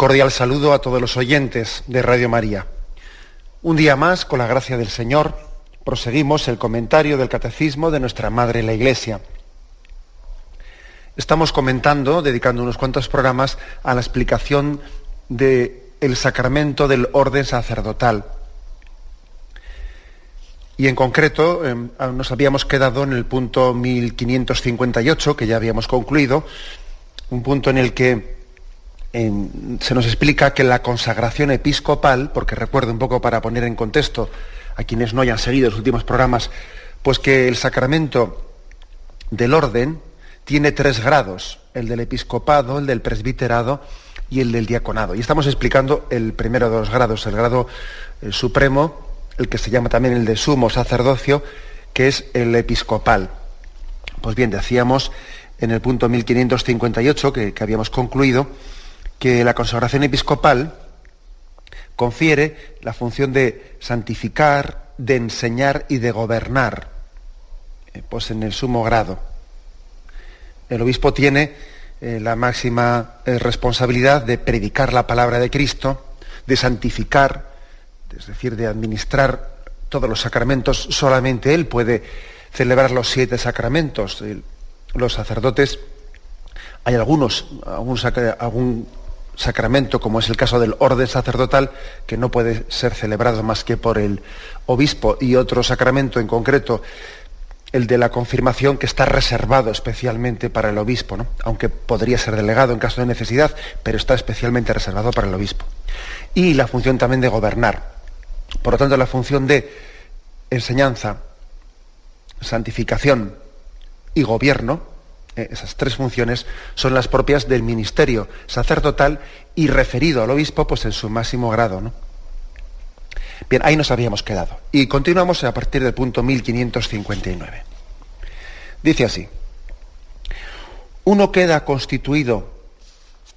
Cordial saludo a todos los oyentes de Radio María. Un día más, con la gracia del Señor, proseguimos el comentario del Catecismo de nuestra Madre la Iglesia. Estamos comentando, dedicando unos cuantos programas a la explicación del sacramento del orden sacerdotal. Y en concreto em, nos habíamos quedado en el punto 1558, que ya habíamos concluido, un punto en el que se nos explica que la consagración episcopal, porque recuerdo un poco para poner en contexto a quienes no hayan seguido los últimos programas, pues que el sacramento del orden tiene tres grados, el del episcopado, el del presbiterado y el del diaconado. Y estamos explicando el primero de los grados, el grado eh, supremo, el que se llama también el de sumo sacerdocio, que es el episcopal. Pues bien, decíamos en el punto 1558 que habíamos concluido, que la consagración episcopal confiere la función de santificar, de enseñar y de gobernar, eh, pues en el sumo grado. El obispo tiene eh, la máxima eh, responsabilidad de predicar la palabra de Cristo, de santificar, es decir, de administrar todos los sacramentos. Solamente él puede celebrar los siete sacramentos. los sacerdotes, hay algunos, algún, algún sacramento, como es el caso del orden sacerdotal, que no puede ser celebrado más que por el obispo, y otro sacramento en concreto, el de la confirmación, que está reservado especialmente para el obispo, aunque podría ser delegado en caso de necesidad, pero está especialmente reservado para el obispo. Y la función también de gobernar. Por lo tanto, la función de enseñanza, santificación y gobierno, esas tres funciones son las propias del ministerio sacerdotal y referido al obispo pues en su máximo grado. ¿no? Bien, ahí nos habíamos quedado. Y continuamos a partir del punto 1559. Dice así, uno queda constituido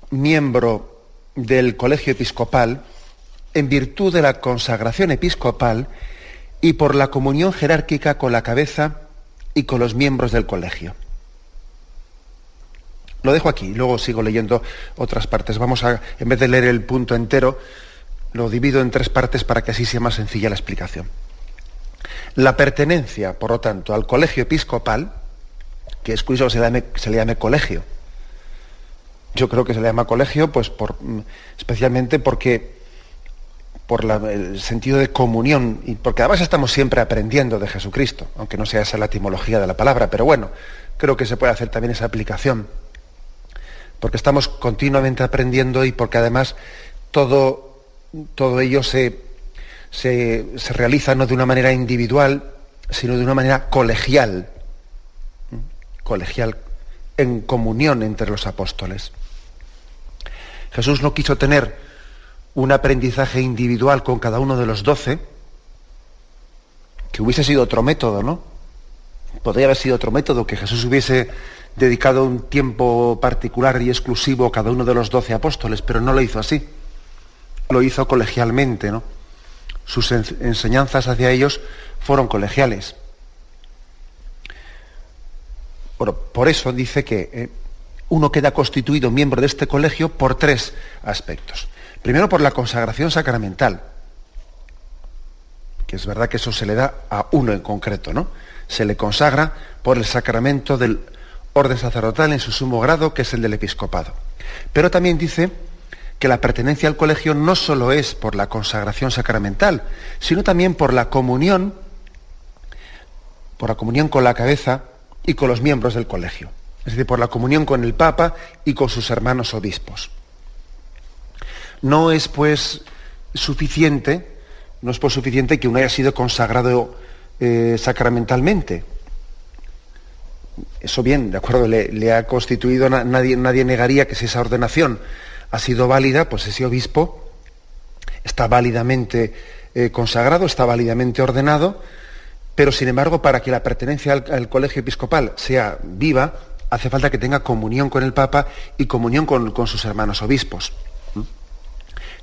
miembro del colegio episcopal en virtud de la consagración episcopal y por la comunión jerárquica con la cabeza y con los miembros del colegio. Lo dejo aquí, luego sigo leyendo otras partes. Vamos a, en vez de leer el punto entero, lo divido en tres partes para que así sea más sencilla la explicación. La pertenencia, por lo tanto, al colegio episcopal, que es curioso se le llame, se le colegio. Yo creo que se le llama colegio, pues por, mm, especialmente porque por el sentido de comunión, y porque además estamos siempre aprendiendo de Jesucristo, aunque no sea esa la etimología de la palabra, pero bueno, creo que se puede hacer también esa aplicación porque estamos continuamente aprendiendo y porque además todo, todo ello se, se, realiza no de una manera individual, sino de una manera colegial, colegial, en comunión entre los apóstoles. Jesús no quiso tener un aprendizaje individual con cada uno de los doce, que hubiese sido otro método, ¿no? Podría haber sido otro método, que Jesús hubiese dedicado un tiempo particular y exclusivo a cada uno de los doce apóstoles, pero no lo hizo así. Lo hizo colegialmente, ¿no? Sus enseñanzas hacia ellos fueron colegiales. por eso dice que eh, uno queda constituido miembro de este colegio por tres aspectos. Primero, por la consagración sacramental, que es verdad que eso se le da a uno en concreto, ¿no? Se le consagra por el sacramento del orden sacerdotal en su sumo grado, que es el del episcopado. Pero también dice que la pertenencia al colegio no solo es por la consagración sacramental, sino también por la comunión, por la comunión con la cabeza y con los miembros del colegio. Es decir, por la comunión con el Papa y con sus hermanos obispos. No es pues suficiente, no es por suficiente que uno haya sido consagrado eh, sacramentalmente. Eso bien, de acuerdo, le, ha constituido, nadie, nadie negaría que si esa ordenación ha sido válida, pues ese obispo está válidamente eh, consagrado, está válidamente ordenado, pero sin embargo, para que la pertenencia al, colegio episcopal sea viva, hace falta que tenga comunión con el Papa y comunión con, sus hermanos obispos.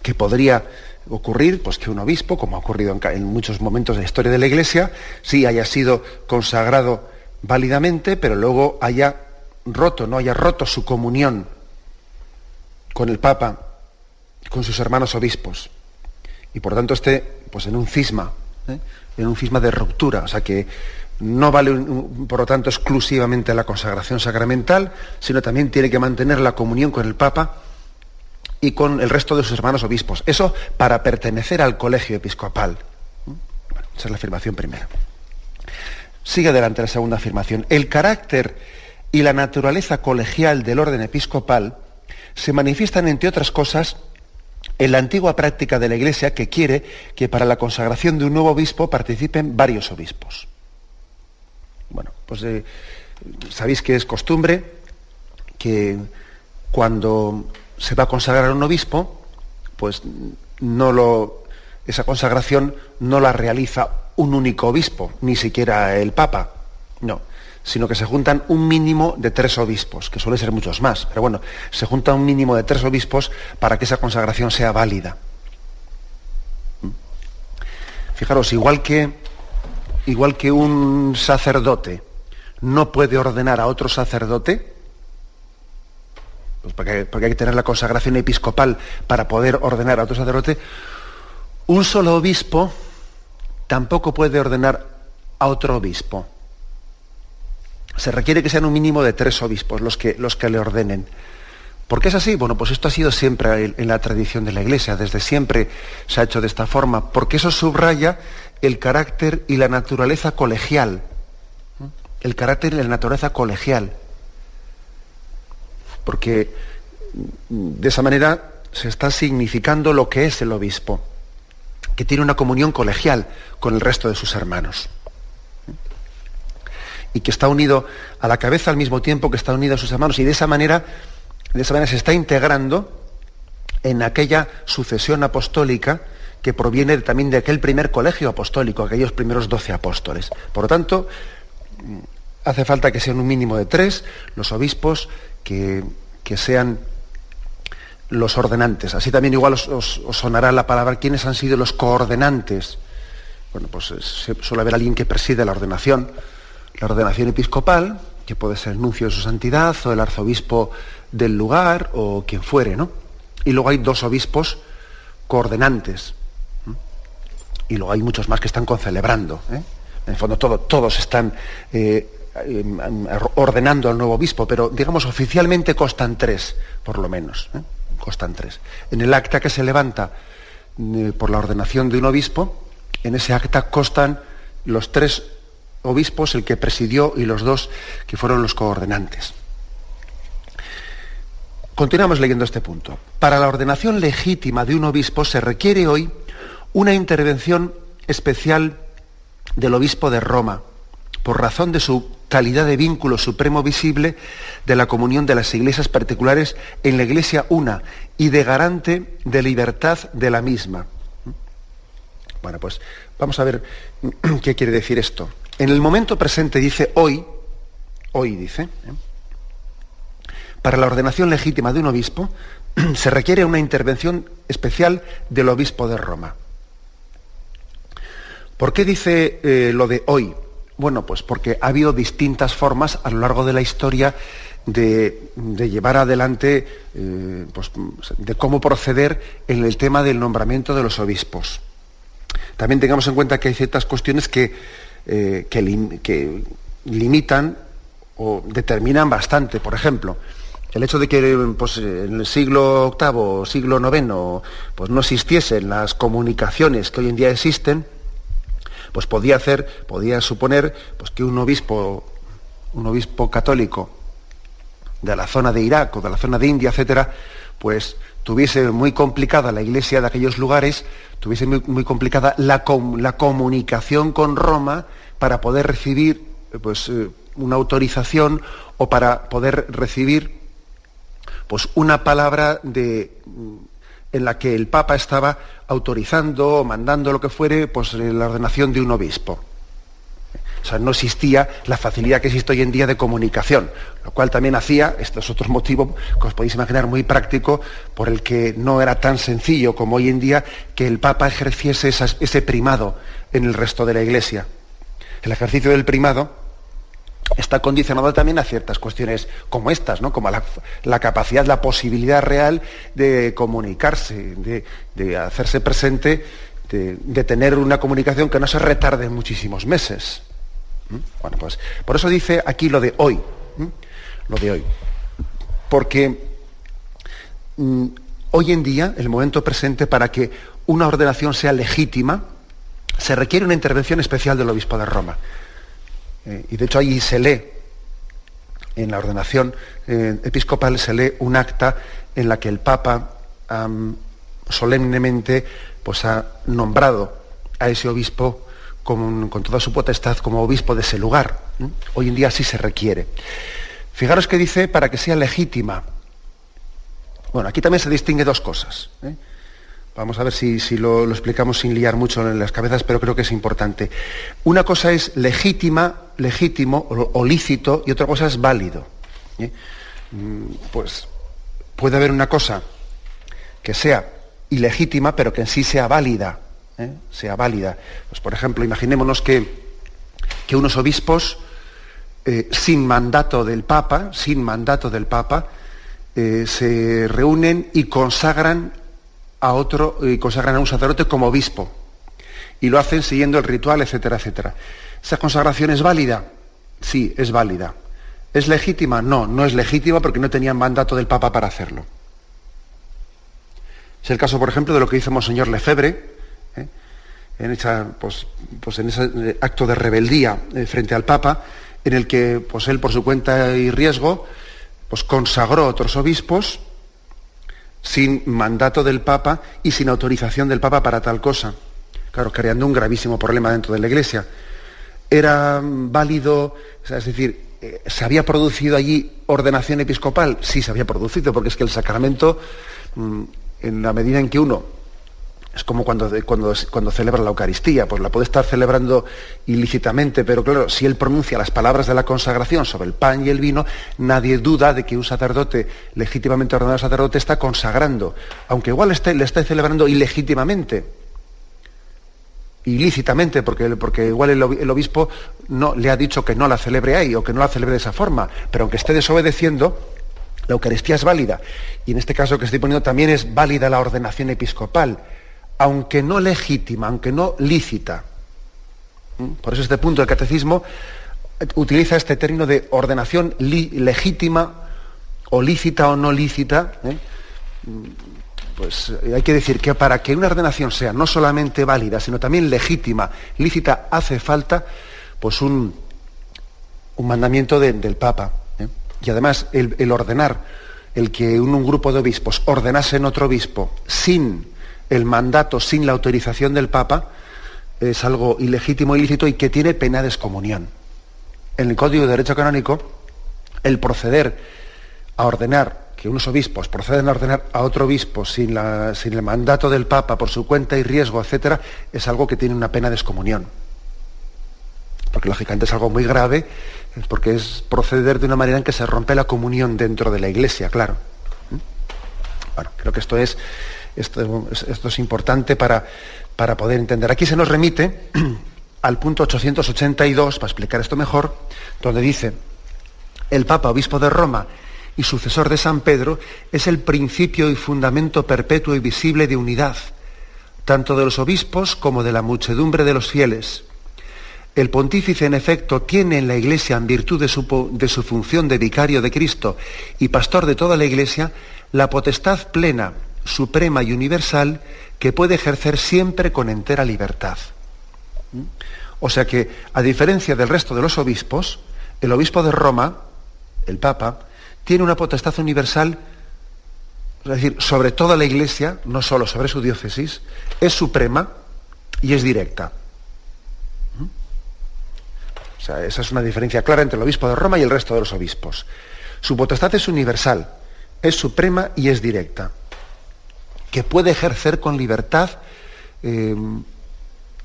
Que podría ocurrir pues, que un obispo, como ha ocurrido en, muchos momentos de la historia de la Iglesia, sí haya sido consagrado válidamente, pero luego haya roto, no haya roto su comunión con el Papa, con sus hermanos obispos. Y por tanto esté pues, en un cisma, ¿eh? en un cisma de ruptura. O sea que no vale, por lo tanto, exclusivamente la consagración sacramental, sino también tiene que mantener la comunión con el Papa y con el resto de sus hermanos obispos. Eso para pertenecer al colegio episcopal. esa es la afirmación primera. Sigue adelante la segunda afirmación. El carácter y la naturaleza colegial del orden episcopal se manifiestan, entre otras cosas, en la antigua práctica de la Iglesia que quiere que para la consagración de un nuevo obispo participen varios obispos. Bueno, pues eh, sabéis que es costumbre que cuando se va a consagrar un obispo, pues no lo, esa consagración no la realiza un único obispo, ni siquiera el Papa. No, sino que se juntan un mínimo de tres obispos, que suele ser muchos más, pero bueno, se junta un mínimo de tres obispos para que esa consagración sea válida. ¿Mm? Fijaros, igual que, igual que un sacerdote no puede ordenar a otro sacerdote, pues porque, porque hay que tener la consagración episcopal para poder ordenar a otro sacerdote, un solo obispo tampoco puede ordenar a otro obispo se requiere que sean un mínimo de tres obispos los que, los que le ordenen. ¿Por qué es así? Bueno, pues esto ha sido siempre en la tradición de la Iglesia, desde siempre se ha hecho de esta forma, porque eso subraya el carácter y la naturaleza colegial. El carácter y la naturaleza colegial. Porque de esa manera se está significando lo que es el obispo, que tiene una comunión colegial con el resto de sus hermanos y que está unido a la cabeza al mismo tiempo que está unido a sus hermanos y de esa manera, de esa manera se está integrando en aquella sucesión apostólica que proviene también de aquel primer colegio apostólico, aquellos primeros doce apóstoles. Por lo tanto, hace falta que sean un mínimo de tres los obispos que, sean los ordenantes. Así también igual os, sonará la palabra quiénes han sido los coordenantes. Bueno, pues suele haber alguien que preside la ordenación la ordenación episcopal, que puede ser el nuncio de su santidad o el arzobispo del lugar o quien fuere, ¿no? Y luego hay dos obispos coordenantes. Y luego hay muchos más que están concelebrando. ¿eh? En el fondo todos están eh, em, ordenando al nuevo obispo, pero digamos oficialmente constan tres, por lo menos. ¿Eh? Constan tres. En el acta que se levanta por la ordenación de un obispo, en ese acta constan los tres obispos, el que presidió y los dos que fueron los coordenantes. Continuamos leyendo este punto. Para la ordenación legítima de un obispo se requiere hoy una intervención especial del obispo de Roma, por razón de su calidad de vínculo supremo visible de la comunión de las iglesias particulares en la iglesia una y de garante de libertad de la misma. Bueno, pues vamos a ver qué quiere decir esto. En el momento presente dice hoy, hoy dice, ¿eh? para la ordenación legítima de un obispo se requiere una intervención especial del obispo de Roma. ¿Por qué dice eh, lo de hoy? Bueno, pues porque ha habido distintas formas a lo largo de la historia de, llevar adelante, eh, pues, de cómo proceder en el tema del nombramiento de los obispos. También tengamos en cuenta que hay ciertas cuestiones que eh, que, limitan o determinan bastante. Por ejemplo, el hecho de que pues, en el siglo VIII o siglo IX pues, no existiesen las comunicaciones que hoy en día existen, pues podía hacer, podía suponer pues, que un obispo, un obispo católico de la zona de Irak o de la zona de India, etcétera, pues tuviese muy complicada la iglesia de aquellos lugares, tuviese muy, complicada la, la, comunicación con Roma para poder recibir pues, eh, una autorización o para poder recibir pues, una palabra de, en la que el Papa estaba autorizando o mandando lo que fuere pues, la ordenación de un obispo. O sea, no existía la facilidad que existe hoy en día de comunicación, lo cual también hacía, este es otro motivo que os podéis imaginar muy práctico, por el que no era tan sencillo como hoy en día que el Papa ejerciese ese primado en el resto de la Iglesia. El ejercicio del primado está condicionado también a ciertas cuestiones como estas, ¿no? como la, capacidad, la posibilidad real de comunicarse, de, hacerse presente, de, tener una comunicación que no se retarde muchísimos meses. ¿Mm? Bueno, pues por eso dice aquí lo de hoy, ¿Mm? lo de hoy. Porque mm, hoy en día, el momento presente, para que una ordenación sea legítima, se requiere una intervención especial del obispo de Roma. Eh, y de hecho ahí se lee, en la ordenación eh, episcopal se lee un acta en la que el Papa solemnemente pues, ha nombrado a ese obispo con, toda su potestad como obispo de ese lugar. Hoy en día sí se requiere. Fijaros que dice para que sea legítima. Bueno, aquí también se distingue dos cosas. ¿eh? Vamos a ver si, lo, explicamos sin liar mucho en las cabezas, pero creo que es importante. Una cosa es legítima, legítimo o, lícito y otra cosa es válido. ¿eh? Mm, pues puede haber una cosa que sea ilegítima, pero que en sí sea válida. ¿eh? Sea válida. Pues, por ejemplo, imaginémonos que, unos obispos eh, sin mandato del Papa, sin mandato del Papa, se reúnen y consagran a otro y consagran a un sacerdote como obispo. Y lo hacen siguiendo el ritual, etcétera, etcétera. ¿Esa consagración es válida? Sí, es válida. ¿Es legítima? No, no es legítima porque no tenían mandato del Papa para hacerlo. Es el caso, por ejemplo, de lo que hizo Monseñor Lefebvre, ¿eh? en, pues, pues en ese acto de rebeldía eh, frente al Papa, en el que pues, él, por su cuenta y riesgo, pues, consagró a otros obispos sin mandato del Papa y sin autorización del Papa para tal cosa. Claro, creando un gravísimo problema dentro de la Iglesia. ¿Era válido, es decir, eh, ¿se había producido allí ordenación episcopal? Sí, se había producido, porque es que el sacramento, mm, en la medida en que uno es como cuando, cuando, cuando, celebra la Eucaristía, pues la puede estar celebrando ilícitamente, pero claro, si él pronuncia las palabras de la consagración sobre el pan y el vino, nadie duda de que un sacerdote, legítimamente ordenado sacerdote, está consagrando, aunque igual le esté celebrando ilegítimamente, ilícitamente, porque, porque igual el, obispo no, le ha dicho que no la celebre ahí o que no la celebre de esa forma, pero aunque esté desobedeciendo, la Eucaristía es válida. Y en este caso que estoy poniendo también es válida la ordenación episcopal aunque no legítima, aunque no lícita. ¿Mm? Por eso este punto del catecismo utiliza este término de ordenación legítima o lícita o no lícita. ¿eh? Pues eh, hay que decir que para que una ordenación sea no solamente válida, sino también legítima, lícita, hace falta pues un, un mandamiento del Papa. ¿eh? Y además el, ordenar, el que un, grupo de obispos ordenase en otro obispo sin el mandato sin la autorización del Papa es algo ilegítimo, ilícito y que tiene pena de excomunión. En el Código de Derecho Canónico, el proceder a ordenar que unos obispos proceden a ordenar a otro obispo sin, sin el mandato del Papa por su cuenta y riesgo, etcétera, es algo que tiene una pena de excomunión. Porque lógicamente es algo muy grave, porque es proceder de una manera en que se rompe la comunión dentro de la Iglesia, claro. ¿Mm? Bueno, creo que esto es esto, es importante para, para poder entender. Aquí se nos remite al punto 882, para explicar esto mejor, donde dice, el Papa, obispo de Roma y sucesor de San Pedro, es el principio y fundamento perpetuo y visible de unidad, tanto de los obispos como de la muchedumbre de los fieles. El pontífice, en efecto, tiene en la Iglesia, en virtud de su, de su función de vicario de Cristo y pastor de toda la Iglesia, la potestad plena suprema y universal que puede ejercer siempre con entera libertad. O sea que, a diferencia del resto de los obispos, el obispo de Roma, el Papa, tiene una potestad universal es decir, sobre toda la Iglesia, no solo sobre su diócesis, es suprema y es directa. ¿Mm? O sea, esa es una diferencia clara entre el obispo de Roma y el resto de los obispos. Su potestad es universal, es suprema y es directa, que puede ejercer con libertad eh,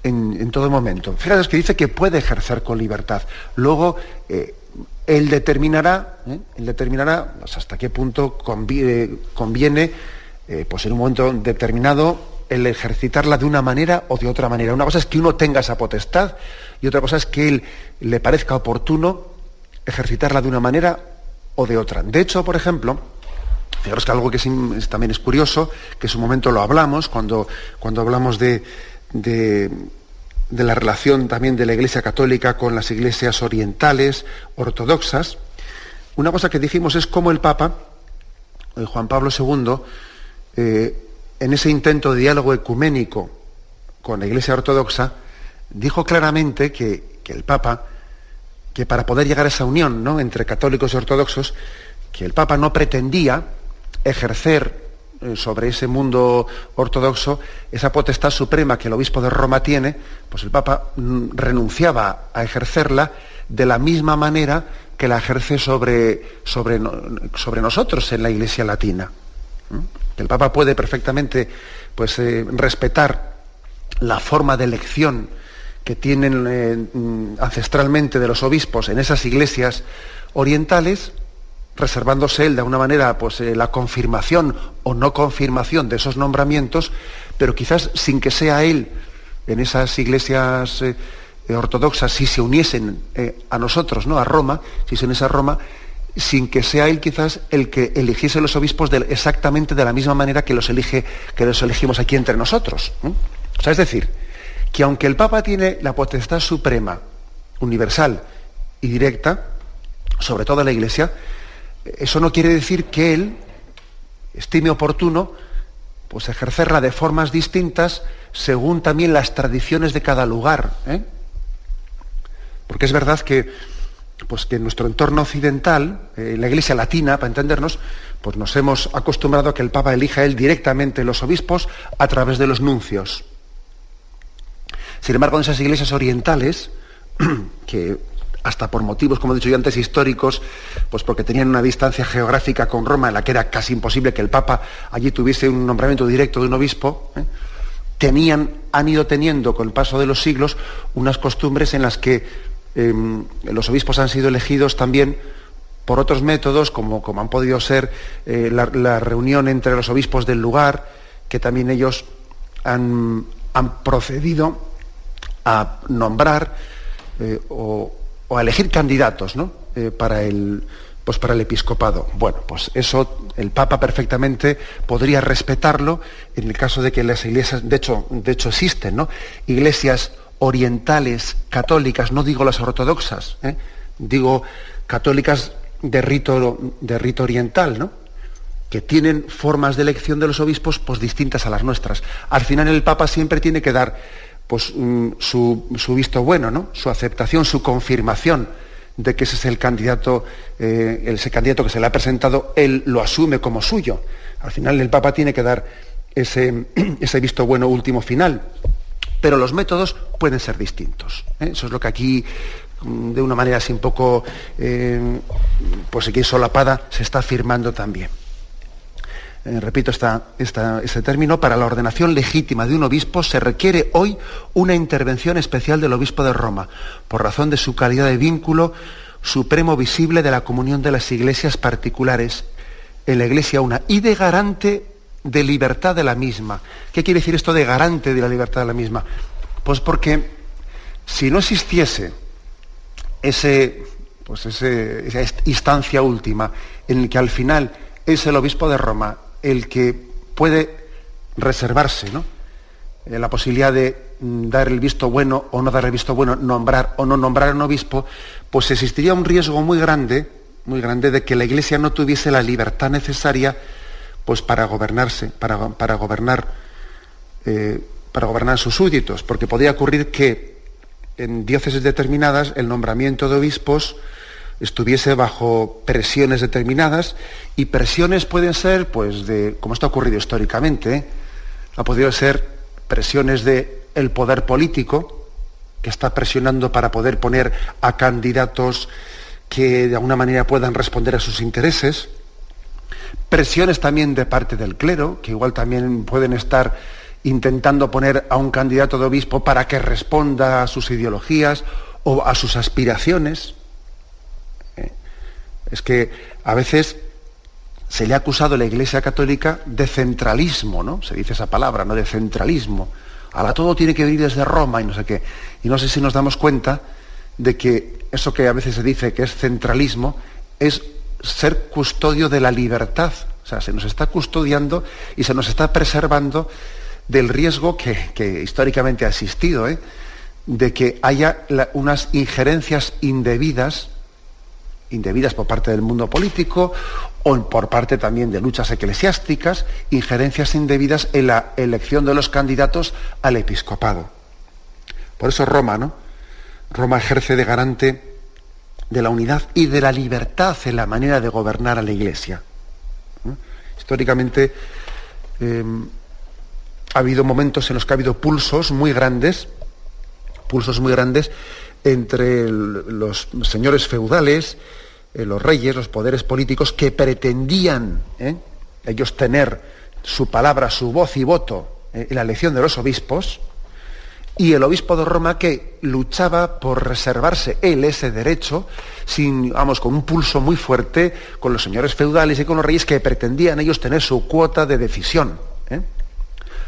en, todo momento. Fíjate que dice que puede ejercer con libertad. Luego, eh, él determinará, ¿eh? él determinará hasta qué punto conviene, pues en un momento determinado, el ejercitarla de una manera o de otra manera. Una cosa es que uno tenga esa potestad y otra cosa es que él le parezca oportuno ejercitarla de una manera o de otra. De hecho, por ejemplo, fijaros que algo que también es curioso, que en su momento lo hablamos, cuando, cuando hablamos de, de, la relación también de la Iglesia Católica con las iglesias orientales, ortodoxas, una cosa que dijimos es cómo el Papa, eh, Juan Pablo II, eh, en ese intento de diálogo ecuménico con la Iglesia Ortodoxa, dijo claramente que, que el Papa que para poder llegar a esa unión ¿no? entre católicos y ortodoxos, que el Papa no pretendía ejercer sobre ese mundo ortodoxo esa potestad suprema que el obispo de Roma tiene, pues el Papa mm, renunciaba a ejercerla de la misma manera que la ejerce sobre, sobre, sobre nosotros en la Iglesia Latina. El Papa puede perfectamente pues, eh, respetar la forma de elección que tienen eh, mm, ancestralmente de los obispos en esas iglesias orientales, reservándose él de alguna manera pues, eh, la confirmación o no confirmación de esos nombramientos, pero quizás sin que sea él en esas iglesias eh, ortodoxas, si se uniesen a nosotros, ¿no? a Roma, si se uniese a Roma, sin que sea él quizás el que eligiese los obispos exactamente de la misma manera que los, elige, que los elegimos aquí entre nosotros. O sea, es decir, que aunque el Papa tiene la potestad suprema, universal y directa, sobre toda la Iglesia, eso no quiere decir que él estime oportuno pues ejercerla de formas distintas según también las tradiciones de cada lugar. ¿eh? Porque es verdad que, pues en nuestro entorno occidental, en eh, la iglesia latina, para entendernos, pues nos hemos acostumbrado a que el Papa elija él directamente los obispos a través de los nuncios. Sin embargo, en esas iglesias orientales, que hasta por motivos, como he dicho yo antes, históricos, pues porque tenían una distancia geográfica con Roma en la que era casi imposible que el Papa allí tuviese un nombramiento directo de un obispo, ¿eh? tenían, han ido teniendo con el paso de los siglos unas costumbres en las que em, los obispos han sido elegidos también por otros métodos, como, como han podido ser eh, la, la, reunión entre los obispos del lugar, que también ellos han, han procedido a nombrar eh, o, a elegir candidatos eh, para, el, pues para el episcopado. Bueno, pues eso el Papa perfectamente podría respetarlo en el caso de que las iglesias, de hecho, de hecho existen, ¿no? Iglesias orientales, católicas, no digo las ortodoxas, ¿eh? digo católicas de rito, de rito oriental, ¿no? que tienen formas de elección de los obispos pues, distintas a las nuestras. Al final el Papa siempre tiene que dar pues, mm, su, visto bueno, ¿no? su aceptación, su confirmación de que ese es el candidato, eh, ese candidato que se le ha presentado, él lo asume como suyo. Al final el Papa tiene que dar ese, visto bueno último final. Pero los métodos pueden ser distintos. ¿eh? Eso es lo que aquí, mm, de una manera así un poco, eh, pues aquí solapada, se está afirmando también. Eh, repito este término, para la ordenación legítima de un obispo se requiere hoy una intervención especial del obispo de Roma, por razón de su calidad de vínculo supremo visible de la comunión de las iglesias particulares en la iglesia una y de garante de libertad de la misma. ¿Qué quiere decir esto de garante de la libertad de la misma? Pues porque si no existiese ese, pues esa instancia última en que al final es el obispo de Roma el que puede reservarse ¿no? Eh, la posibilidad de mm, dar el visto bueno o no dar el visto bueno, nombrar o no nombrar a un obispo, pues existiría un riesgo muy grande, muy grande de que la Iglesia no tuviese la libertad necesaria pues para gobernarse, para, gobernar, eh, para gobernar sus súbditos, porque podría ocurrir que en diócesis determinadas el nombramiento de obispos estuviese bajo presiones determinadas y presiones pueden ser, pues, de, como está ocurrido históricamente, ha podido ser presiones de el poder político que está presionando para poder poner a candidatos que de alguna manera puedan responder a sus intereses, presiones también de parte del clero, que igual también pueden estar intentando poner a un candidato de obispo para que responda a sus ideologías o a sus aspiraciones. Es que a veces se le ha acusado a la Iglesia Católica de centralismo, ¿no? Se dice esa palabra, ¿no? De centralismo. Ahora todo tiene que venir desde Roma y no sé qué. Y no sé si nos damos cuenta de que eso que a veces se dice que es centralismo es ser custodio de la libertad. O sea, se nos está custodiando y se nos está preservando del riesgo que, históricamente ha existido, ¿eh? de que haya unas injerencias indebidas, indebidas por parte del mundo político o por parte también de luchas eclesiásticas, injerencias indebidas en la elección de los candidatos al episcopado. Por eso Roma, ¿no? Roma ejerce de garante de la unidad y de la libertad en la manera de gobernar a la Iglesia. Históricamente em, ha habido momentos en los que ha habido pulsos muy grandes, pulsos muy grandes entre los señores feudales, eh, los reyes, los poderes políticos que pretendían ¿eh? ellos tener su palabra, su voz y voto eh, en la elección de los obispos, y el obispo de Roma que luchaba por reservarse él ese derecho, sin, vamos, con un pulso muy fuerte con los señores feudales y con los reyes que pretendían ellos tener su cuota de decisión.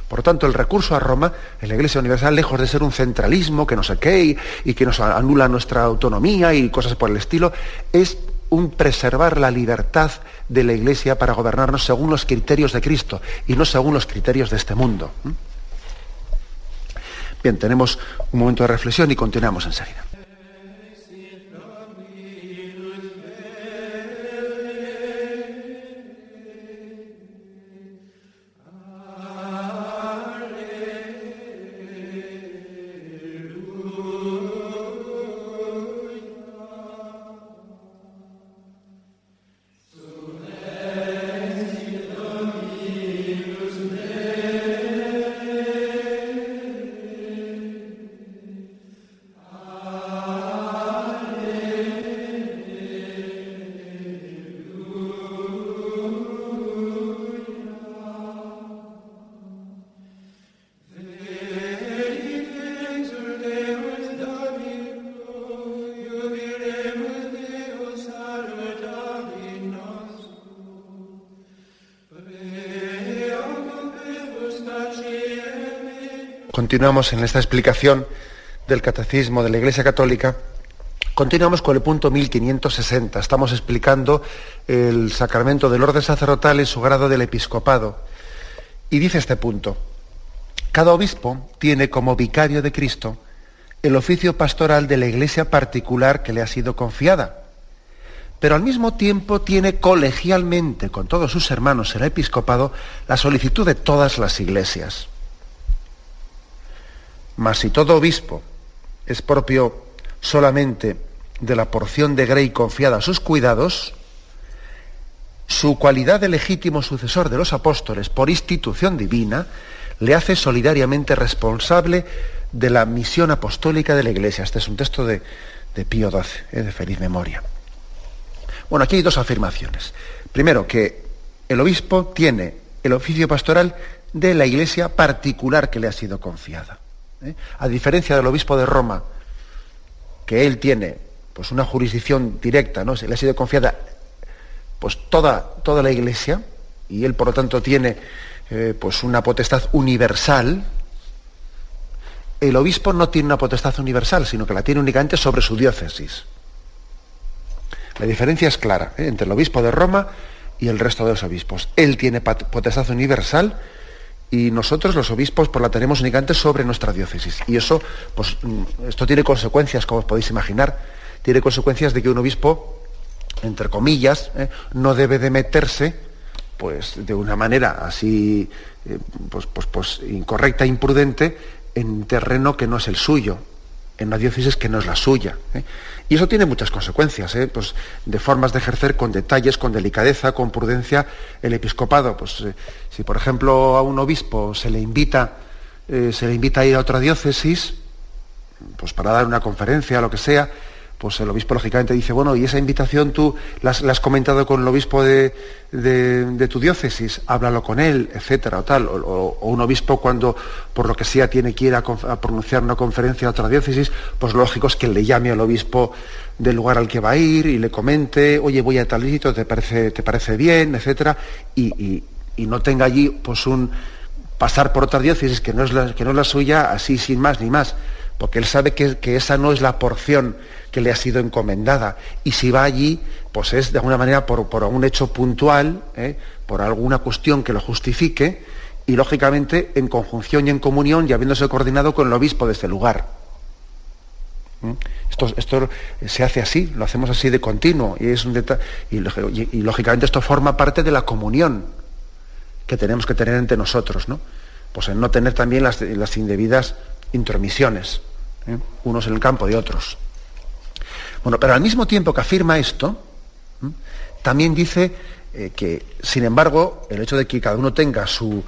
Por tanto, el recurso a Roma, en la Iglesia Universal, lejos de ser un centralismo que no sé qué y, que nos anula nuestra autonomía y cosas por el estilo, es un preservar la libertad de la Iglesia para gobernarnos según los criterios de Cristo y no según los criterios de este mundo. Bien, tenemos un momento de reflexión y continuamos enseguida. Continuamos en esta explicación del catecismo de la Iglesia Católica, continuamos con el punto 1560. Estamos explicando el sacramento del orden sacerdotal en su grado del episcopado. Y dice este punto, cada obispo tiene como vicario de Cristo el oficio pastoral de la iglesia particular que le ha sido confiada, pero al mismo tiempo tiene colegialmente con todos sus hermanos el episcopado la solicitud de todas las iglesias. Mas si todo obispo es propio solamente de la porción de Grey confiada a sus cuidados, su cualidad de legítimo sucesor de los apóstoles por institución divina le hace solidariamente responsable de la misión apostólica de la Iglesia. Este es un texto de, Pío XII, eh, de feliz memoria. Bueno, aquí hay dos afirmaciones. Primero, que el obispo tiene el oficio pastoral de la Iglesia particular que le ha sido confiada. ¿Eh? A diferencia del obispo de Roma, que él tiene pues, una jurisdicción directa, ¿no? Se le ha sido confiada pues, toda, toda la iglesia, y él por lo tanto tiene eh, pues, una potestad universal, el obispo no tiene una potestad universal, sino que la tiene únicamente sobre su diócesis. La diferencia es clara ¿eh? entre el obispo de Roma y el resto de los obispos. Él tiene potestad universal y nosotros los obispos pues la tenemos únicamente sobre nuestra diócesis. Y eso, pues mm, esto tiene consecuencias, como os podéis imaginar, tiene consecuencias de que un obispo, entre comillas, ¿eh? no debe de meterse, pues de una manera así, eh, pues, pues, pues, incorrecta, imprudente, en terreno que no es el suyo. En una diócesis que no es la suya. ¿eh? Y eso tiene muchas consecuencias, ¿eh? pues, de formas de ejercer con detalles, con delicadeza, con prudencia el episcopado. Pues, eh, si, por ejemplo, a un obispo se le invita, se le invita a ir a otra diócesis, pues para dar una conferencia, lo que sea, pues el obispo lógicamente dice, bueno, y esa invitación tú la has, comentado con el obispo de, tu diócesis, háblalo con él, etcétera, o tal. O, un obispo cuando por lo que sea tiene que ir a, pronunciar una conferencia a otra diócesis, pues lógico es que le llame al obispo del lugar al que va a ir y le comente, oye, voy a tal sitio, ¿te parece, te parece bien, etcétera? Y, no tenga allí pues un pasar por otra diócesis que no es la, que no es la suya, así sin más ni más porque él sabe que, esa no es la porción que le ha sido encomendada. Y si va allí, pues es de alguna manera por, por un hecho puntual, ¿eh? por alguna cuestión que lo justifique, y lógicamente en conjunción y en comunión y habiéndose coordinado con el obispo de ese lugar. ¿Mm? Esto, esto, se hace así, lo hacemos así de continuo, y, es lógicamente esto forma parte de la comunión que tenemos que tener entre nosotros, ¿no? Pues en no tener también las, las indebidas intromisiones, ¿eh? unos en el campo de otros. Bueno, pero al mismo tiempo que afirma esto, también dice eh, que, sin embargo, el hecho de que cada uno tenga su,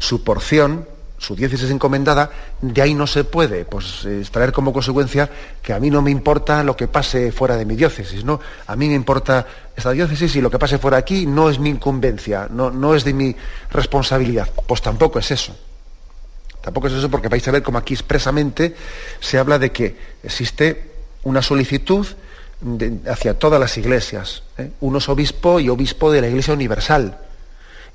su porción, su diócesis encomendada, de ahí no se puede pues, extraer como consecuencia que a mí no me importa lo que pase fuera de mi diócesis, ¿no? A mí me importa esta diócesis y lo que pase fuera aquí no es mi incumbencia, no, no es de mi responsabilidad. Pues tampoco es eso. Tampoco es eso porque vais a ver como aquí expresamente se habla de que existe una solicitud hacia todas las iglesias. ¿eh? Uno es obispo y obispo de la Iglesia Universal.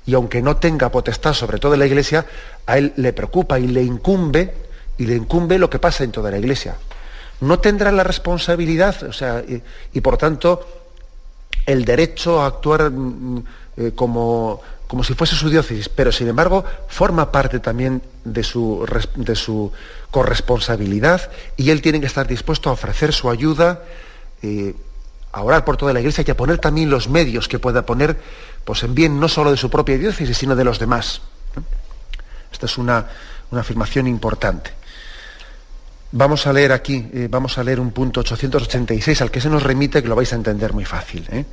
Y aunque no tenga potestad sobre toda la Iglesia, a él le preocupa y le incumbe, y le incumbe lo que pasa en toda la Iglesia. No tendrá la responsabilidad, o sea, y, por tanto, el derecho a actuar mm, eh, como como si fuese su diócesis, pero sin embargo forma parte también de su, de su corresponsabilidad y él tiene que estar dispuesto a ofrecer su ayuda, eh, a orar por toda la iglesia y a poner también los medios que pueda poner pues, en bien no solo de su propia diócesis, sino de los demás. Esta es una, afirmación importante. Vamos a leer aquí, eh, vamos a leer un punto 886 al que se nos remite, que lo vais a entender muy fácil. ¿eh?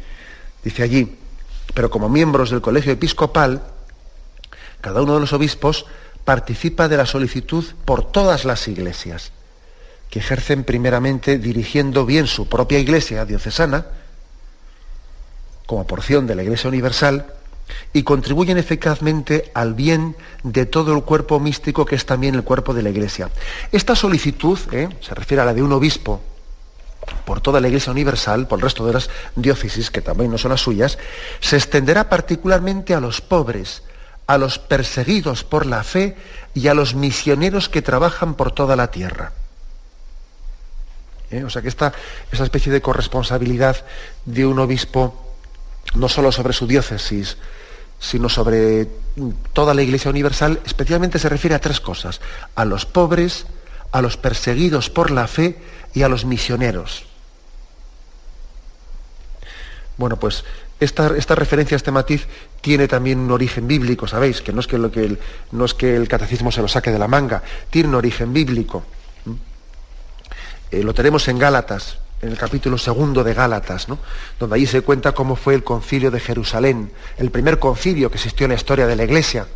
Dice allí, pero como miembros del colegio episcopal, cada uno de los obispos participa de la solicitud por todas las iglesias, que ejercen primeramente dirigiendo bien su propia iglesia diocesana, como porción de la Iglesia Universal, y contribuyen eficazmente al bien de todo el cuerpo místico que es también el cuerpo de la Iglesia. Esta solicitud ¿eh? se refiere a la de un obispo por toda la Iglesia Universal, por el resto de las diócesis, que también no son las suyas, se extenderá particularmente a los pobres, a los perseguidos por la fe y a los misioneros que trabajan por toda la tierra. ¿Eh? O sea que esta, especie de corresponsabilidad de un obispo, no solo sobre su diócesis, sino sobre toda la Iglesia Universal, especialmente se refiere a tres cosas, a los pobres, a los perseguidos por la fe y a los misioneros. Bueno, pues esta, referencia a este matiz tiene también un origen bíblico, ¿sabéis? Que no es que, lo que el, no es que el catecismo se lo saque de la manga, tiene un origen bíblico. Eh, lo tenemos en Gálatas, en el capítulo segundo de Gálatas, ¿no? donde allí se cuenta cómo fue el concilio de Jerusalén, el primer concilio que existió en la historia de la Iglesia.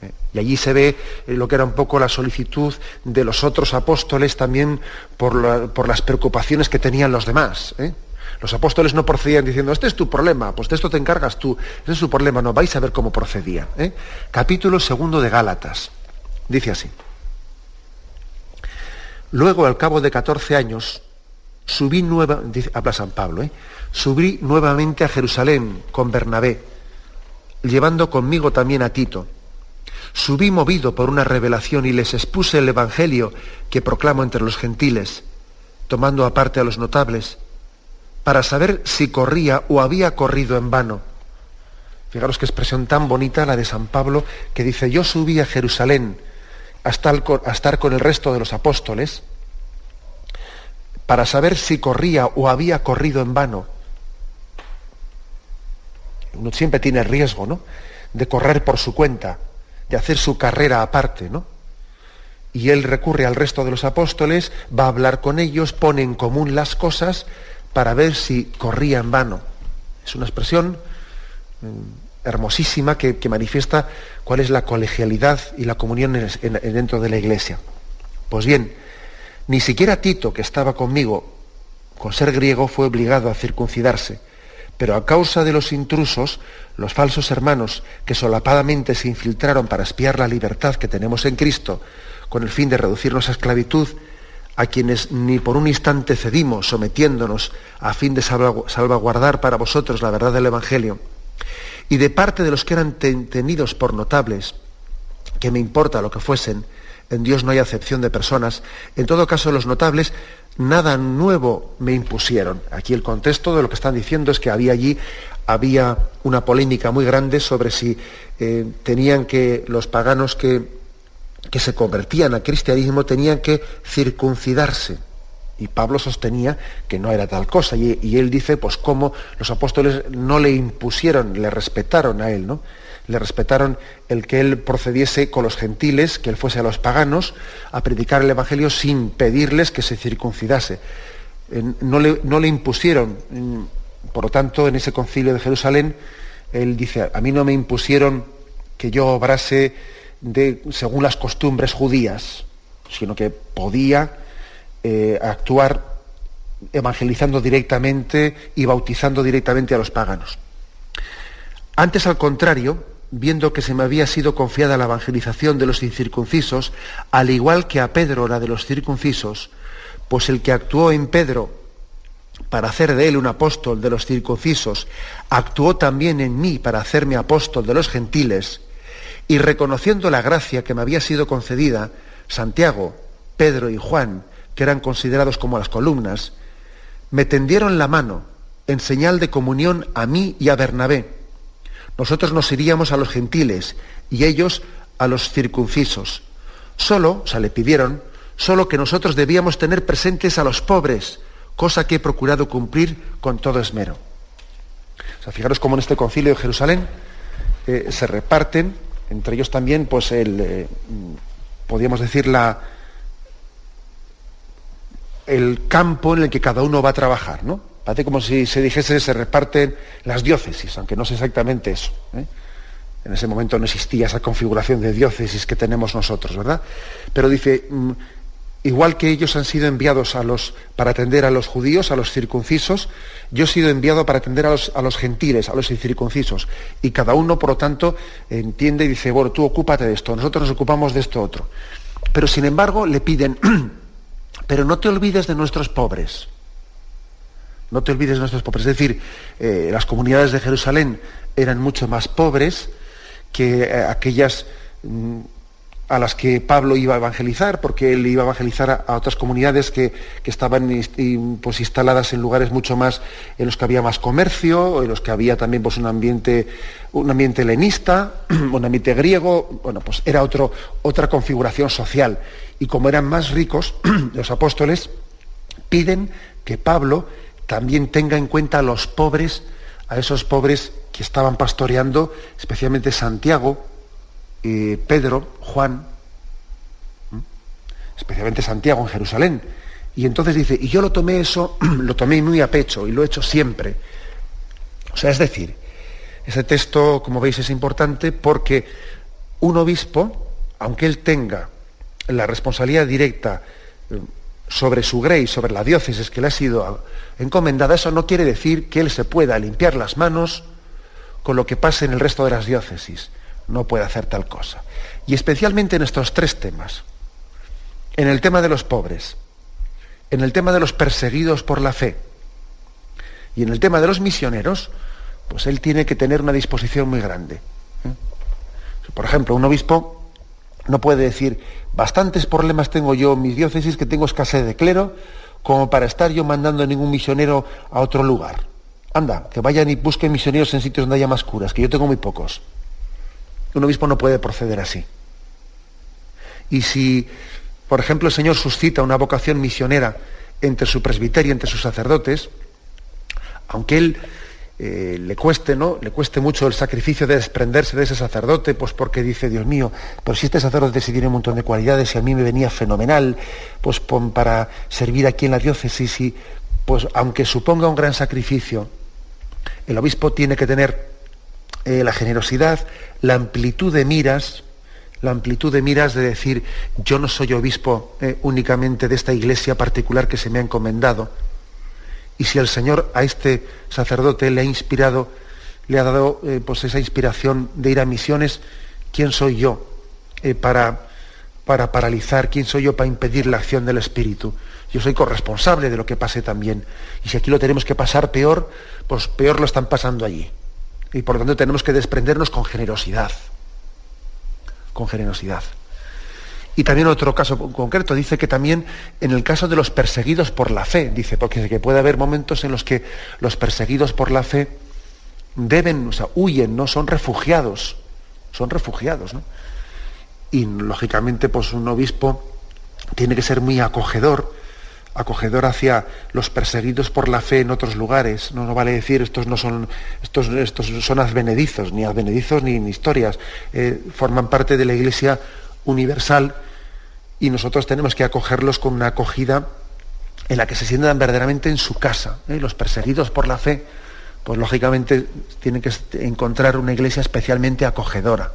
Eh, y allí se ve eh, lo que era un poco la solicitud de los otros apóstoles también por, las preocupaciones que tenían los demás. Los apóstoles no procedían diciendo, este es tu problema, pues de esto te encargas tú, este es su problema, no, vais a ver cómo procedían. Capítulo segundo de Gálatas, dice así. Luego, al cabo de 14 años, subí nueva, habla San Pablo, subí nuevamente a Jerusalén con Bernabé, llevando conmigo también a Tito subí movido por una revelación y les expuse el Evangelio que proclamo entre los gentiles, tomando aparte a los notables, para saber si corría o había corrido en vano. Fijaros qué expresión tan bonita la de San Pablo, que dice, yo subí a Jerusalén a estar con el resto de los apóstoles, para saber si corría o había corrido en vano. Uno siempre tiene riesgo, ¿no? De correr por su cuenta de hacer su carrera aparte, ¿no? y él recurre al resto de los apóstoles, va a hablar con ellos, pone en común las cosas para ver si corría en vano. Es una expresión mm, hermosísima que, manifiesta cuál es la colegialidad y la comunión dentro de la iglesia. Pues bien, ni siquiera Tito, que estaba conmigo, con ser griego, fue obligado a circuncidarse, pero a causa de los intrusos, los falsos hermanos que solapadamente se infiltraron para espiar la libertad que tenemos en Cristo, con el fin de reducirnos a esclavitud, a quienes ni por un instante cedimos, sometiéndonos a fin de salvaguardar para vosotros la verdad del Evangelio, y de parte de los que eran tenidos por notables, que me importa lo que fuesen, en Dios no hay acepción de personas, en todo caso los notables nada nuevo me impusieron. Aquí el contexto de lo que están diciendo es que había allí había una polémica muy grande sobre si eh, tenían que los paganos que, que se convertían al cristianismo tenían que circuncidarse. Y Pablo sostenía que no era tal cosa. Y, él dice, pues cómo los apóstoles no le impusieron, le respetaron a él, ¿no? Le respetaron el que él procediese con los gentiles, que él fuese a los paganos, a predicar el Evangelio sin pedirles que se circuncidase. No le, no le impusieron. Por lo tanto, en ese concilio de Jerusalén, él dice, a mí no me impusieron que yo obrase de, según las costumbres judías, sino que podía eh, actuar evangelizando directamente y bautizando directamente a los paganos. Antes, al contrario, viendo que se me había sido confiada la evangelización de los incircuncisos, al igual que a Pedro la de los circuncisos, pues el que actuó en Pedro para hacer de él un apóstol de los circuncisos, actuó también en mí para hacerme apóstol de los gentiles, y reconociendo la gracia que me había sido concedida, Santiago, Pedro y Juan, que eran considerados como las columnas, me tendieron la mano en señal de comunión a mí y a Bernabé nosotros nos iríamos a los gentiles y ellos a los circuncisos. Solo, o sea, le pidieron, solo que nosotros debíamos tener presentes a los pobres, cosa que he procurado cumplir con todo esmero. O sea, fijaros cómo en este concilio de Jerusalén eh, se reparten, entre ellos también, pues el, eh, podríamos decir, la, el campo en el que cada uno va a trabajar, ¿no? Parece como si se dijese se reparten las diócesis, aunque no es exactamente eso. ¿eh? En ese momento no existía esa configuración de diócesis que tenemos nosotros, ¿verdad? Pero dice, mm, igual que ellos han sido enviados a los, para atender a los judíos, a los circuncisos, yo he sido enviado para atender a los, a los gentiles, a los incircuncisos. Y cada uno, por lo tanto, entiende y dice, bueno, tú ocúpate de esto, nosotros nos ocupamos de esto otro. Pero sin embargo le piden, pero no te olvides de nuestros pobres. No te olvides de nuestros pobres. Es decir, eh, las comunidades de Jerusalén eran mucho más pobres que eh, aquellas mm, a las que Pablo iba a evangelizar, porque él iba a evangelizar a, otras comunidades que, estaban pues, instaladas en lugares mucho más, en los que había más comercio, en los que había también pues, un ambiente, un ambiente helenista, un ambiente griego, bueno, pues era otro, otra configuración social. Y como eran más ricos, los apóstoles piden que Pablo también tenga en cuenta a los pobres, a esos pobres que estaban pastoreando, especialmente Santiago, eh, Pedro, Juan, especialmente Santiago en Jerusalén. Y entonces dice, y yo lo tomé eso, lo tomé muy a pecho y lo he hecho siempre. O sea, es decir, ese texto, como veis, es importante porque un obispo, aunque él tenga la responsabilidad directa eh, sobre su grey, sobre la diócesis que le ha sido encomendada, eso no quiere decir que él se pueda limpiar las manos con lo que pase en el resto de las diócesis. No puede hacer tal cosa. Y especialmente en estos tres temas. En el tema de los pobres, en el tema de los perseguidos por la fe y en el tema de los misioneros, pues él tiene que tener una disposición muy grande. ¿eh? Por ejemplo, un obispo no puede decir, bastantes problemas tengo yo en mis diócesis que tengo escasez de clero como para estar yo mandando a ningún misionero a otro lugar. Anda, que vayan y busquen misioneros en sitios donde haya más curas, que yo tengo muy pocos. Un obispo no puede proceder así. Y si, por ejemplo, el Señor suscita una vocación misionera entre su presbiterio, entre sus sacerdotes, aunque él eh, le cueste, ¿no? Le cueste mucho el sacrificio de desprenderse de ese sacerdote, pues porque dice, Dios mío, pues si este sacerdote sí tiene un montón de cualidades y a mí me venía fenomenal, pues para servir aquí en la diócesis y pues aunque suponga un gran sacrificio, el obispo tiene que tener eh, la generosidad, la amplitud de miras, la amplitud de miras de decir, yo no soy obispo eh, únicamente de esta iglesia particular que se me ha encomendado, y si el Señor a este sacerdote le ha inspirado, le ha dado eh, pues esa inspiración de ir a misiones, ¿quién soy yo eh, para, para paralizar? ¿Quién soy yo para impedir la acción del Espíritu? Yo soy corresponsable de lo que pase también. Y si aquí lo tenemos que pasar peor, pues peor lo están pasando allí. Y por lo tanto tenemos que desprendernos con generosidad. Con generosidad. Y también otro caso concreto, dice que también en el caso de los perseguidos por la fe, dice, porque que puede haber momentos en los que los perseguidos por la fe deben, o sea, huyen, ¿no? Son refugiados, son refugiados, ¿no? Y lógicamente, pues un obispo tiene que ser muy acogedor, acogedor hacia los perseguidos por la fe en otros lugares. No, no vale decir estos no son, estos, estos son advenedizos, ni advenedizos ni, historias. Eh, forman parte de la iglesia universal y nosotros tenemos que acogerlos con una acogida en la que se sientan verdaderamente en su casa. ¿eh? Los perseguidos por la fe, pues lógicamente tienen que encontrar una iglesia especialmente acogedora.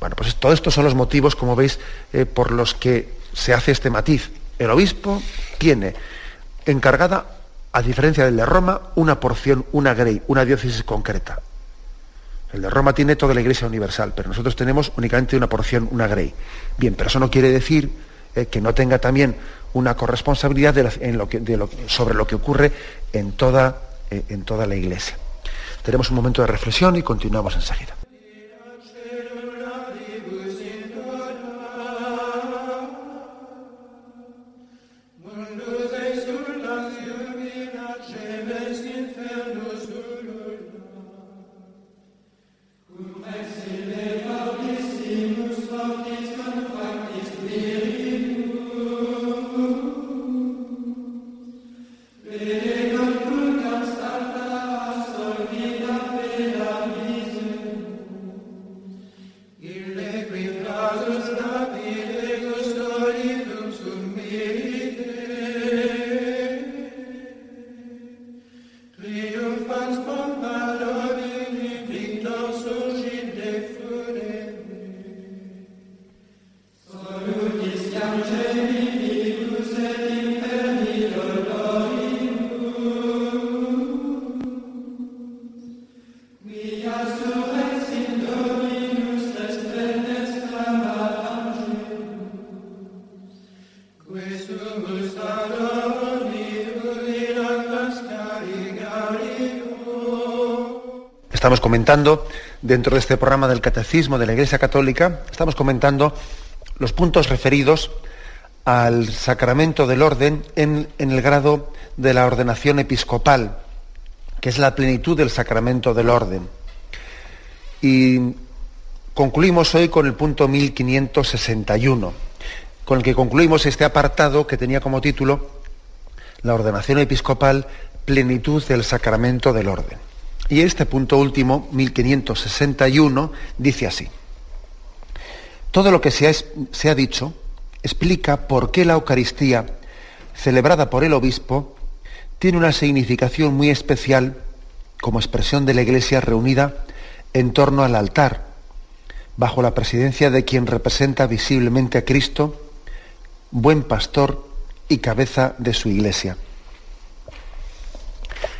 Bueno, pues todo estos son los motivos, como veis, eh, por los que se hace este matiz. El obispo tiene encargada, a diferencia del de Roma, una porción, una grey, una diócesis concreta. El de Roma tiene toda la Iglesia universal, pero nosotros tenemos únicamente una porción, una grey. Bien, pero eso no quiere decir eh, que no tenga también una corresponsabilidad sobre lo que ocurre en toda, eh, en toda la Iglesia. Tenemos un momento de reflexión y continuamos enseguida. Dentro de este programa del Catecismo de la Iglesia Católica, estamos comentando los puntos referidos al sacramento del orden en, el grado de la ordenación episcopal, que es la plenitud del sacramento del orden. Y concluimos hoy con el punto 1561, con el que concluimos este apartado que tenía como título La ordenación episcopal, plenitud del sacramento del orden. Y este punto último, 1561, dice así. Todo lo que se ha, se ha dicho explica por qué la Eucaristía, celebrada por el obispo, tiene una significación muy especial como expresión de la Iglesia reunida en torno al altar, bajo la presidencia de quien representa visiblemente a Cristo, buen pastor y cabeza de su Iglesia.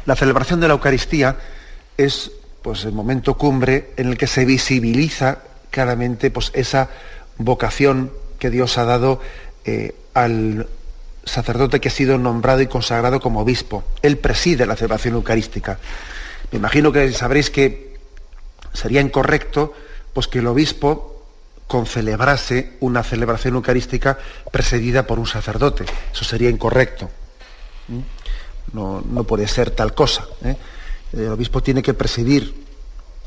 La celebración de la Eucaristía es pues, el momento cumbre en el que se visibiliza claramente pues, esa vocación que Dios ha dado eh, al sacerdote que ha sido nombrado y consagrado como obispo. Él preside la celebración eucarística. Me imagino que sabréis que sería incorrecto pues, que el obispo concelebrase una celebración eucarística presidida por un sacerdote. Eso sería incorrecto. ¿Mm? No, no puede ser tal cosa. ¿eh? El obispo tiene que presidir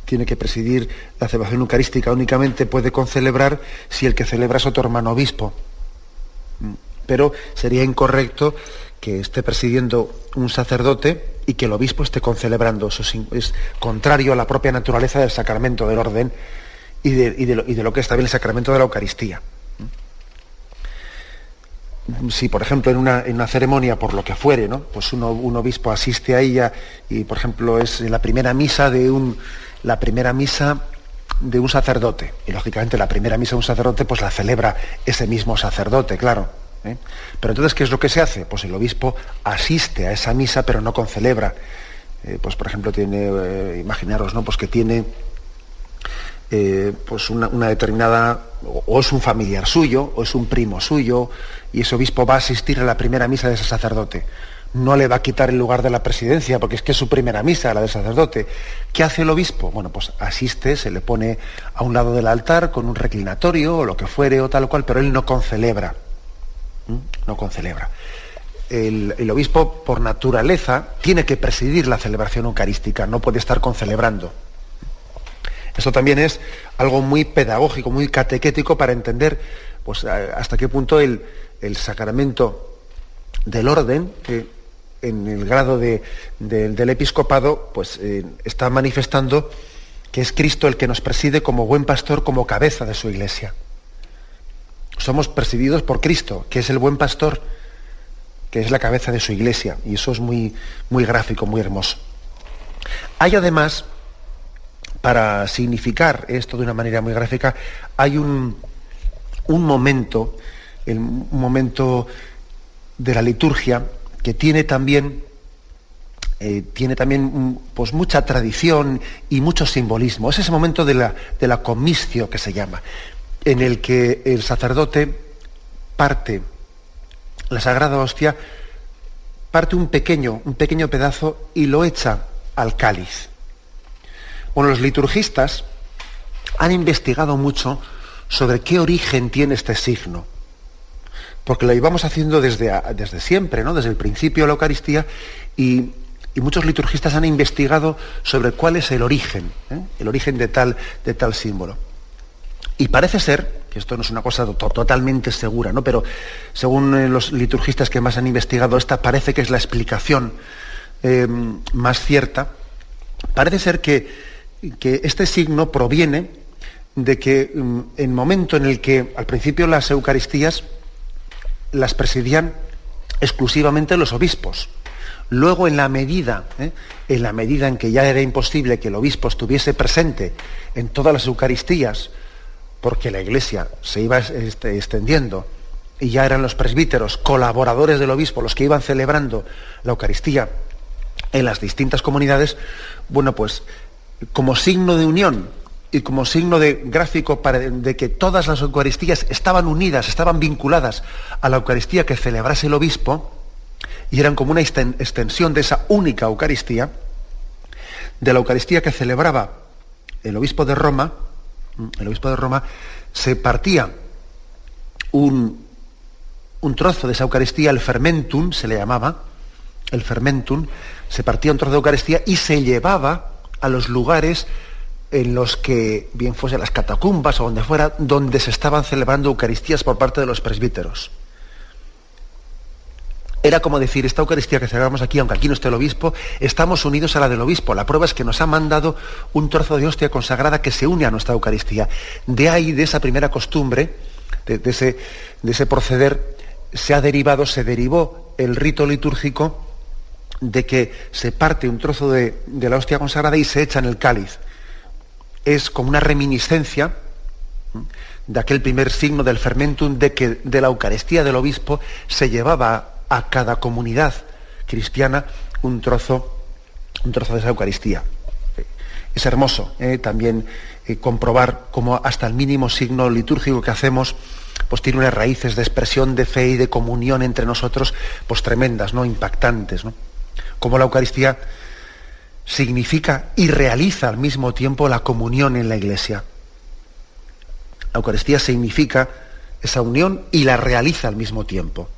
tiene que presidir la celebración eucarística, únicamente puede concelebrar si el que celebra es otro hermano obispo. Mm. Pero sería incorrecto que esté presidiendo un sacerdote y que el obispo esté concelebrando. Eso es, contrario a la propia naturaleza del sacramento del orden y de, lo, que está bien el sacramento de la Eucaristía. Si, por ejemplo, en una, ceremonia, por lo que fuere, ¿no? pues un obispo asiste a ella y, por ejemplo, es la primera misa de un, la primera misa de un sacerdote. Y lógicamente la primera misa de un sacerdote pues la celebra ese mismo sacerdote, claro. ¿eh? Pero entonces, ¿qué es lo que se hace? Pues el obispo asiste a esa misa, pero no concelebra. Eh, pues por ejemplo, tiene, eh, imaginaros, ¿no? Pues que tiene pues una, determinada, o es un familiar suyo, o es un primo suyo, y ese obispo va a asistir a la primera misa de ese sacerdote no le va a quitar el lugar de la presidencia, porque es que es su primera misa, la del sacerdote. ¿Qué hace el obispo? Bueno, pues asiste, se le pone a un lado del altar con un reclinatorio o lo que fuere o tal cual, pero él no concelebra. No concelebra. El, el, obispo, por naturaleza, tiene que presidir la celebración eucarística, no puede estar concelebrando. Esto también es algo muy pedagógico, muy catequético para entender pues, hasta qué punto el, el sacramento del orden, que en el grado del episcopado, pues eh, está manifestando que es Cristo el que nos preside como buen pastor, como cabeza de su iglesia. Somos presididos por Cristo, que es el buen pastor, que es la cabeza de su iglesia. Y eso es muy, muy gráfico, muy hermoso. Hay además, para significar esto de una manera muy gráfica, hay un, un momento, el, momento de la liturgia que tiene también, eh, tiene también mm, pues, mucha tradición y mucho simbolismo. Es ese momento de la, de la comiscio que se llama, en el que el sacerdote parte la Sagrada Hostia, parte un pequeño, un pequeño pedazo y lo echa al cáliz. Bueno, los liturgistas han investigado mucho sobre qué origen tiene este signo porque lo íbamos haciendo desde, desde siempre, ¿no? desde el principio de la Eucaristía, y, muchos liturgistas han investigado sobre cuál es el origen, ¿eh? el origen de tal, de tal símbolo. Y parece ser, que esto no es una cosa totalmente segura, ¿no? pero según eh, los liturgistas que más han investigado, esta parece que es la explicación eh, más cierta, parece ser que, que este signo proviene de que mm, en el momento en el que al principio las Eucaristías las presidían exclusivamente los obispos. Luego, en la medida, ¿eh? en la medida en que ya era imposible que el obispo estuviese presente en todas las Eucaristías, porque la Iglesia se iba este, extendiendo y ya eran los presbíteros, colaboradores del obispo, los que iban celebrando la Eucaristía en las distintas comunidades, bueno, pues como signo de unión y como signo de gráfico para, de que todas las Eucaristías estaban unidas, estaban vinculadas a la Eucaristía que celebrase el obispo, y eran como una extensión de esa única Eucaristía, de la Eucaristía que celebraba el obispo de Roma, el obispo de Roma, se partía un, un trozo de esa Eucaristía, el fermentum se le llamaba, el fermentum, se partía un trozo de Eucaristía y se llevaba a los lugares en los que, bien fuese las catacumbas o donde fuera, donde se estaban celebrando Eucaristías por parte de los presbíteros. Era como decir, esta Eucaristía que celebramos aquí, aunque aquí no esté el obispo, estamos unidos a la del obispo. La prueba es que nos ha mandado un trozo de hostia consagrada que se une a nuestra Eucaristía. De ahí, de esa primera costumbre, de, ese, de ese proceder, se ha derivado, se derivó el rito litúrgico de que se parte un trozo de, la hostia consagrada y se echa en el cáliz es como una reminiscencia de aquel primer signo del fermentum de que de la Eucaristía del obispo se llevaba a cada comunidad cristiana un trozo, un trozo de esa Eucaristía. Es hermoso ¿eh? también eh, comprobar cómo hasta el mínimo signo litúrgico que hacemos pues tiene unas raíces de expresión de fe y de comunión entre nosotros pues tremendas, ¿no? impactantes. ¿no? Como la Eucaristía significa y realiza al mismo tiempo la comunión en la iglesia. La Eucaristía significa esa unión y la realiza al mismo tiempo.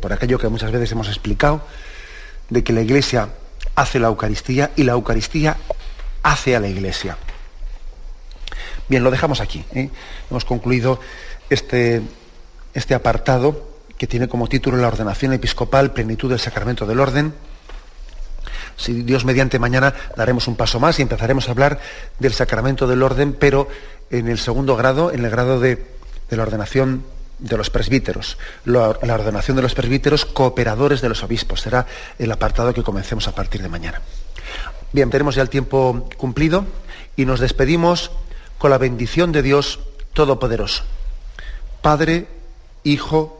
Por aquello que muchas veces hemos explicado, de que la iglesia hace la Eucaristía y la Eucaristía hace a la iglesia. Bien, lo dejamos aquí. ¿eh? Hemos concluido este, este apartado que tiene como título la ordenación episcopal, plenitud del sacramento del orden Si Dios mediante mañana daremos un paso más y empezaremos a hablar del sacramento del orden, pero en el segundo grado, en el grado de, la ordenación de los presbíteros, la, la ordenación de los presbíteros cooperadores de los obispos. Será el apartado que comencemos a partir de mañana. Bien, tenemos ya el tiempo cumplido y nos despedimos con la bendición de Dios Todopoderoso. Padre, Hijo